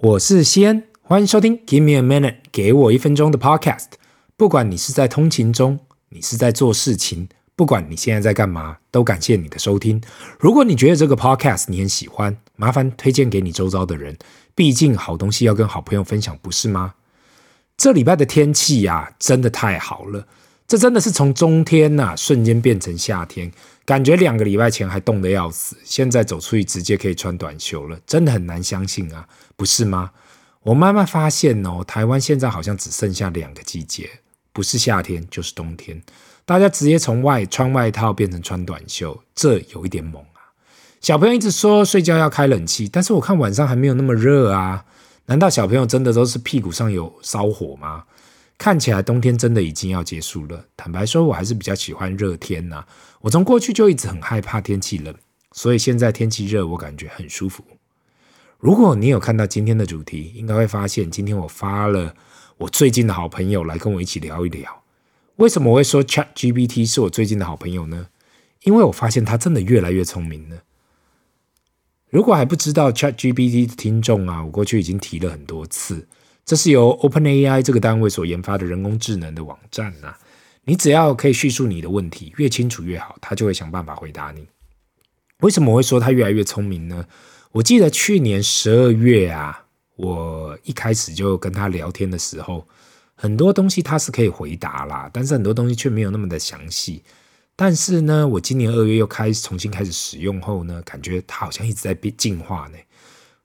我是西恩，欢迎收听 Give me a minute，给我一分钟的 Podcast。不管你是在通勤中，你是在做事情，不管你现在在干嘛，都感谢你的收听。如果你觉得这个 Podcast 你很喜欢，麻烦推荐给你周遭的人。毕竟好东西要跟好朋友分享，不是吗？这礼拜的天气呀，真的太好了。这真的是从冬天呐、瞬间变成夏天，感觉两个礼拜前还冻得要死，现在走出去直接可以穿短袖了，真的很难相信啊，不是吗？我慢慢发现哦，台湾现在好像只剩下两个季节，不是夏天就是冬天，大家直接从外穿外套变成穿短袖，这有一点猛啊。小朋友一直说睡觉要开冷气，但是我看晚上还没有那么热啊，难道小朋友真的都是屁股上有烧火吗？看起来冬天真的已经要结束了。坦白说，我还是比较喜欢热天呐。我从过去就一直很害怕天气冷，所以现在天气热，我感觉很舒服。如果你有看到今天的主题，应该会发现今天我发了我最近的好朋友来跟我一起聊一聊。为什么我会说 ChatGPT 是我最近的好朋友呢？因为我发现他真的越来越聪明了。如果还不知道 ChatGPT 的听众啊，我过去已经提了很多次。这是由 OpenAI 这个单位所研发的人工智能的网站呐、你只要可以叙述你的问题越清楚越好，它就会想办法回答你。为什么我会说它越来越聪明呢？我记得去年十二月啊，我一开始就跟他聊天的时候，很多东西它是可以回答啦，但是很多东西却没有那么的详细。但是呢，我今年二月又开始重新开始使用后呢，感觉它好像一直在变进化呢。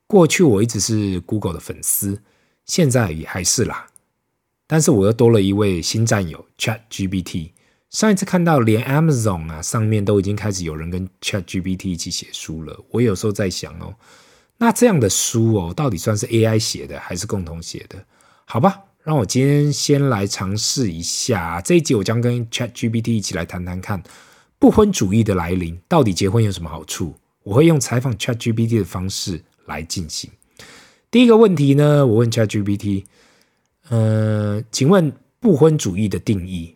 过去我一直是 Google 的粉丝。现在也还是啦，但是我又多了一位新战友 ChatGPT。上一次看到连 Amazon 啊上面都已经开始有人跟 ChatGPT 一起写书了，我有时候在想哦，那这样的书哦，到底算是 AI 写的还是共同写的？好吧，让我今天先来尝试一下。这一集我将跟 ChatGPT 一起来谈谈看，不婚主义的来临，到底结婚有什么好处？我会用采访 ChatGPT 的方式来进行。第一个问题呢，我问 ChatGPT，呃，请问不婚主义的定义？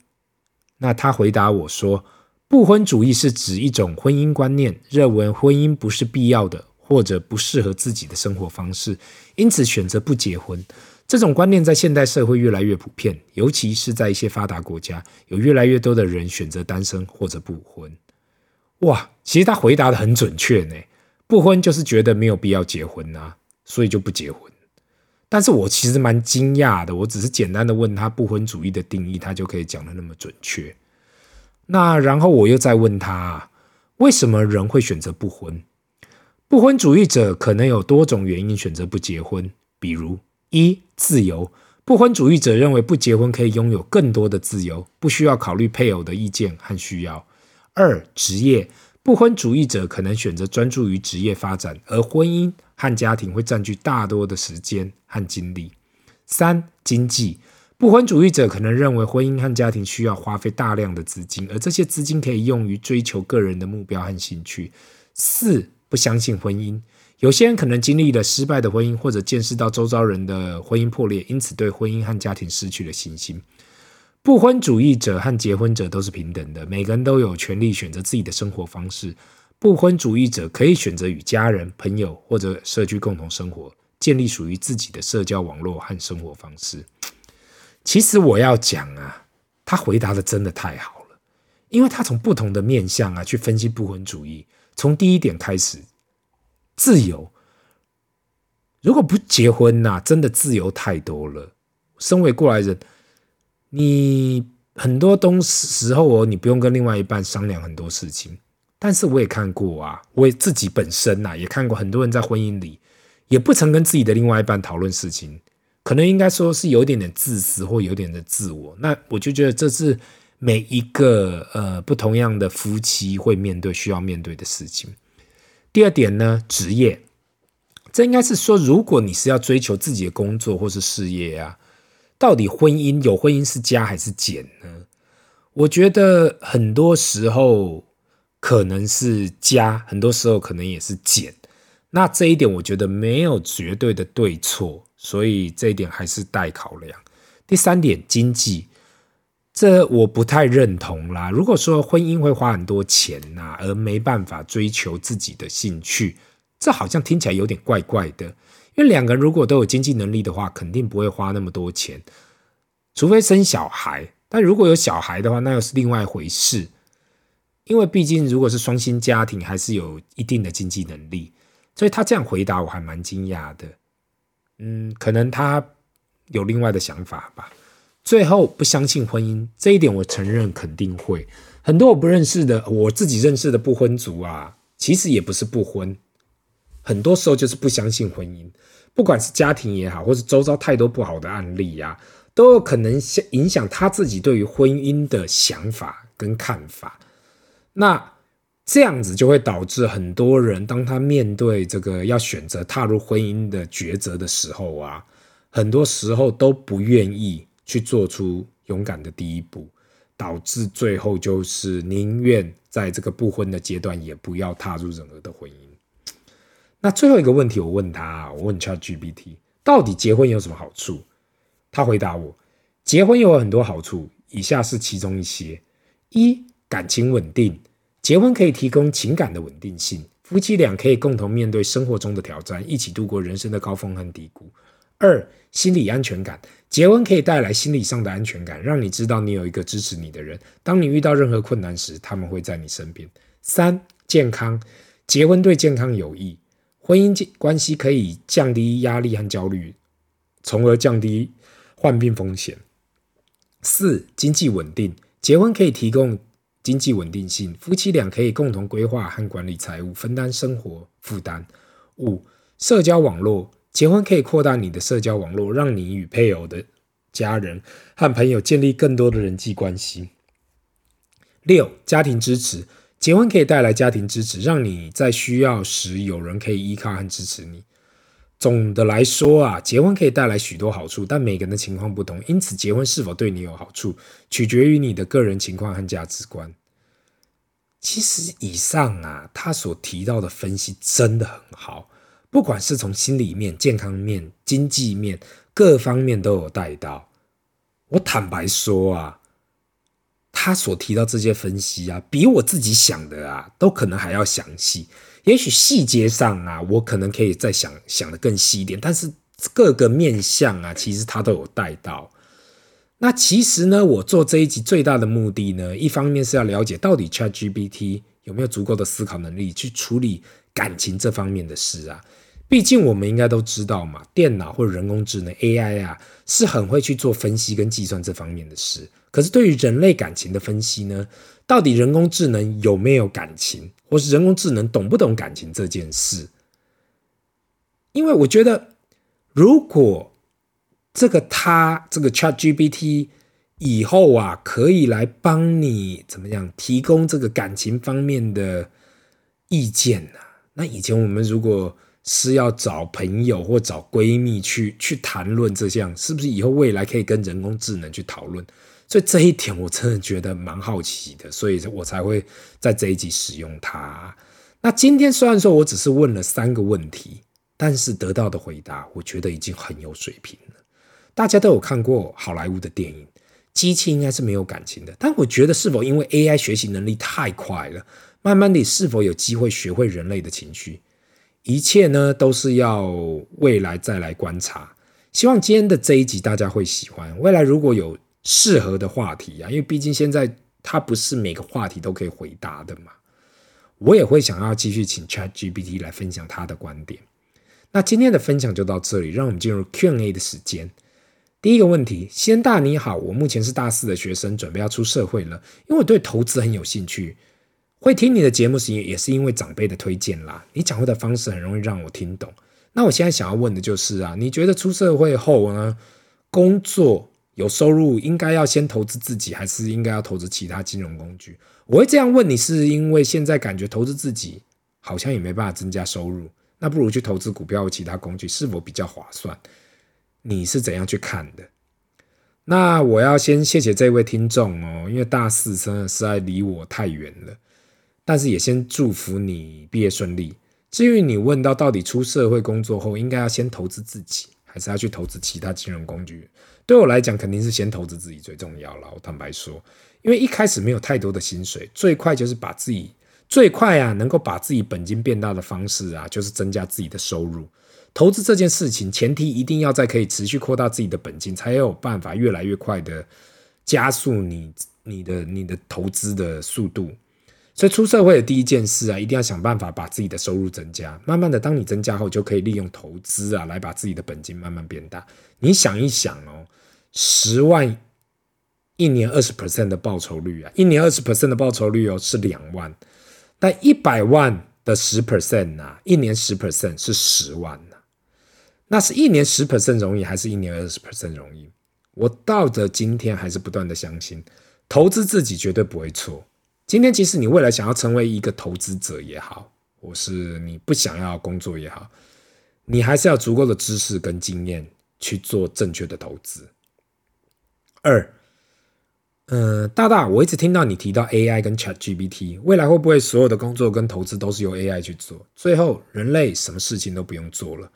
那他回答我说，不婚主义是指一种婚姻观念，认为婚姻不是必要的，或者不适合自己的生活方式，因此选择不结婚。这种观念在现代社会越来越普遍，尤其是在一些发达国家，有越来越多的人选择单身或者不婚。哇，其实他回答得很准确呢，不婚就是觉得没有必要结婚啊。所以就不结婚，但是我其实蛮惊讶的。我只是简单的问他不婚主义的定义，他就可以讲的那么准确。那然后我又再问他，为什么人会选择不婚？不婚主义者可能有多种原因选择不结婚，比如一自由，不婚主义者认为不结婚可以拥有更多的自由，不需要考虑配偶的意见和需要。二职业。不婚主义者可能选择专注于职业发展，而婚姻和家庭会占据大多的时间和精力。三、经济，不婚主义者可能认为婚姻和家庭需要花费大量的资金，而这些资金可以用于追求个人的目标和兴趣。四、不相信婚姻，有些人可能经历了失败的婚姻，或者见识到周遭人的婚姻破裂，因此对婚姻和家庭失去了信心。不婚主义者和结婚者都是平等的，每个人都有权利选择自己的生活方式。不婚主义者可以选择与家人、朋友或者社区共同生活，建立属于自己的社交网络和生活方式。其实我要讲啊，他回答的真的太好了，因为他从不同的面向啊去分析不婚主义。从第一点开始，自由，如果不结婚呐、真的自由太多了。身为过来人。你很多东时候哦，你不用跟另外一半商量很多事情。但是我也看过啊，我也自己本身呐、也看过很多人在婚姻里也不曾跟自己的另外一半讨论事情，可能应该说是有点点自私或有点的自我。那我就觉得这是每一个呃不同样的夫妻会面对需要面对的事情。第二点呢，职业，这应该是说，如果你是要追求自己的工作或是事业啊。到底婚姻有婚姻是加还是减呢？我觉得很多时候可能是加，很多时候可能也是减。那这一点我觉得没有绝对的对错，所以这一点还是待考量。第三点，经济，这我不太认同啦。如果说婚姻会花很多钱呐，而没办法追求自己的兴趣，这好像听起来有点怪怪的。因为两个人如果都有经济能力的话，肯定不会花那么多钱，除非生小孩。但如果有小孩的话，那又是另外一回事。因为毕竟如果是双薪家庭，还是有一定的经济能力，所以他这样回答我还蛮惊讶的。嗯，可能他有另外的想法吧。最后不相信婚姻这一点，我承认肯定会很多我不认识的，我自己认识的不婚族啊，其实也不是不婚，很多时候就是不相信婚姻，不管是家庭也好，或是周遭太多不好的案例呀、啊，都有可能影响他自己对于婚姻的想法跟看法。那这样子就会导致很多人，当他面对这个要选择踏入婚姻的抉择的时候啊，很多时候都不愿意。去做出勇敢的第一步，导致最后就是宁愿在这个不婚的阶段，也不要踏入任何的婚姻。那最后一个问题，我问他，我问 ChatGPT，到底结婚有什么好处？他回答我，结婚有很多好处，以下是其中一些：一、感情稳定，结婚可以提供情感的稳定性，夫妻俩可以共同面对生活中的挑战，一起度过人生的高峰和低谷。二、心理安全感，结婚可以带来心理上的安全感，让你知道你有一个支持你的人。当你遇到任何困难时，他们会在你身边。三、健康，结婚对健康有益，婚姻关系可以降低压力和焦虑，从而降低患病风险。四、经济稳定，结婚可以提供经济稳定性，夫妻俩可以共同规划和管理财务，分担生活负担。五、社交网络。结婚可以扩大你的社交网络，让你与配偶的家人和朋友建立更多的人际关系。六、家庭支持，结婚可以带来家庭支持，让你在需要时有人可以依靠和支持你。总的来说啊，结婚可以带来许多好处，但每个人的情况不同，因此结婚是否对你有好处，取决于你的个人情况和价值观。其实以上啊，他所提到的分析真的很好。不管是从心理面、健康面、经济面，各方面都有带到。我坦白说啊，他所提到这些分析啊，比我自己想的啊，都可能还要详细。也许细节上啊，我可能可以再想想得更细一点，但是各个面向啊，其实他都有带到。那其实呢，我做这一集最大的目的呢，一方面是要了解到底 ChatGPT 有没有足够的思考能力去处理感情这方面的事啊。毕竟我们应该都知道嘛，电脑或者人工智能 AI 啊，是很会去做分析跟计算这方面的事。可是对于人类感情的分析呢，到底人工智能有没有感情，或是人工智能懂不懂感情这件事？因为我觉得，如果这个它这个 ChatGPT 以后啊，可以来帮你怎么样提供这个感情方面的意见啊，那以前我们如果是要找朋友或找闺蜜去去谈论这项，是不是以后未来可以跟人工智能去讨论？所以这一点我真的觉得蛮好奇的，所以我才会在这一集使用它。那今天虽然说我只是问了三个问题，但是得到的回答我觉得已经很有水平了。大家都有看过好莱坞的电影，机器应该是没有感情的，但我觉得是否因为 AI 学习能力太快了，慢慢地是否有机会学会人类的情绪？一切呢，都是要未来再来观察。希望今天的这一集大家会喜欢。未来如果有适合的话题啊，因为毕竟现在它不是每个话题都可以回答的嘛，我也会想要继续请 ChatGPT 来分享他的观点。那今天的分享就到这里，让我们进入 Q&A 的时间。第一个问题，先大你好，我目前是大四的学生，准备要出社会了，因为我对投资很有兴趣。会听你的节目是也是因为长辈的推荐啦。你讲话的方式很容易让我听懂。那我现在想要问的就是啊，你觉得出社会后呢，工作有收入，应该要先投资自己，还是应该要投资其他金融工具？我会这样问你，是因为现在感觉投资自己好像也没办法增加收入，那不如去投资股票或其他工具，是否比较划算？你是怎样去看的？那我要先谢谢这位听众哦，因为大四真的实在离我太远了。但是也先祝福你毕业顺利。至于你问到到底出社会工作后应该要先投资自己，还是要去投资其他金融工具？对我来讲，肯定是先投资自己最重要了。我坦白说，因为一开始没有太多的薪水，最快就是把自己最快啊能够把自己本金变大的方式啊，就是增加自己的收入。投资这件事情，前提一定要在可以持续扩大自己的本金，才有办法越来越快的加速你你的你的投资的速度。所以出社会的第一件事啊，一定要想办法把自己的收入增加。慢慢的，当你增加后，就可以利用投资啊，来把自己的本金慢慢变大。你想一想哦，十万一年二十 percent 的报酬率啊，一年二十 percent 的报酬率哦是两万，但一百万的十 percent 啊，一年十 percent 是十万呐。那是一年十 percent 容易，还是一年二十 percent 容易？我到了今天还是不断的相信，投资自己绝对不会错。今天，即使你未来想要成为一个投资者也好，或是你不想要工作也好，你还是要足够的知识跟经验去做正确的投资。二，嗯、大大，我一直听到你提到 AI 跟 ChatGPT，未来会不会所有的工作跟投资都是由 AI 去做？最后，人类什么事情都不用做了，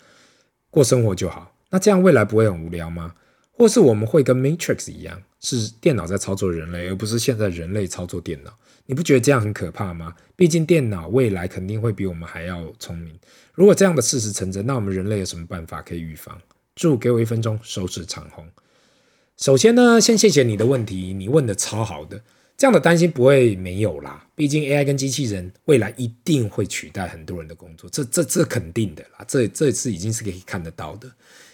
过生活就好？那这样未来不会很无聊吗？或是我们会跟 Matrix 一样，是电脑在操作人类，而不是现在人类操作电脑？你不觉得这样很可怕吗？毕竟电脑未来肯定会比我们还要聪明。如果这样的事实成真，那我们人类有什么办法可以预防？祝给我一分钟手指长虹。首先呢，先谢谢你的问题，你问的超好的。这样的担心不会没有啦。毕竟 AI 跟机器人未来一定会取代很多人的工作，这这这肯定的啦。这这次已经是可以看得到的。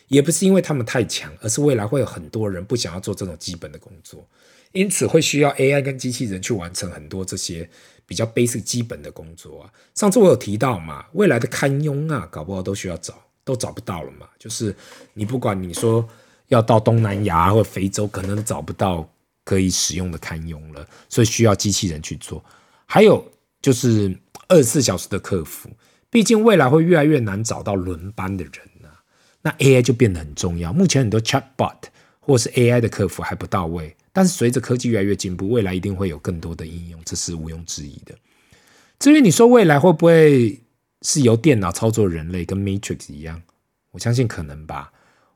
也不是因为他们太强，而是未来会有很多人不想要做这种基本的工作。因此会需要 AI 跟机器人去完成很多这些比较 basic 基本的工作啊。上次我有提到嘛，未来的堪佣啊，搞不好都需要找，都找不到了嘛。就是你不管你说要到东南亚或非洲，可能找不到可以使用的堪用了，所以需要机器人去做。还有就是二十四小时的客服，毕竟未来会越来越难找到轮班的人啊，那 AI 就变得很重要。目前很多 chatbot 或是 AI 的客服还不到位。但是随着科技越来越进步，未来一定会有更多的应用，这是毋庸置疑的。至于你说未来会不会是由电脑操作人类，跟 Matrix 一样，我相信可能吧。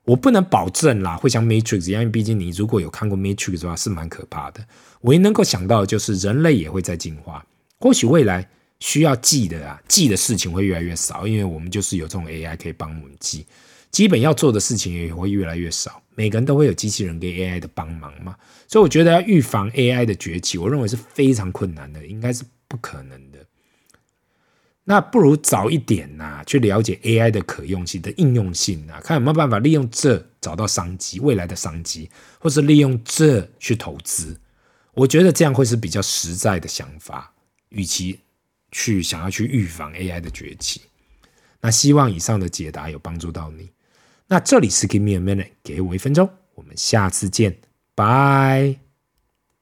我不能保证啦，会像 Matrix 一样，毕竟你如果有看过 Matrix 的话，是蛮可怕的。唯一能够想到的就是人类也会在进化，或许未来需要记的啊，记的事情会越来越少，因为我们就是有这种 AI 可以帮我们记。基本要做的事情也会越来越少，每个人都会有机器人跟 AI 的帮忙嘛，所以我觉得要预防 AI 的崛起，我认为是非常困难的，应该是不可能的。那不如早一点呐、去了解 AI 的可用性的应用性啊，看有没有办法利用这找到商机，未来的商机，或是利用这去投资。我觉得这样会是比较实在的想法，与其去想要去预防 AI 的崛起。那希望以上的解答有帮助到你。那这里是 Give me a minute，给我一分钟，我们下次见，拜。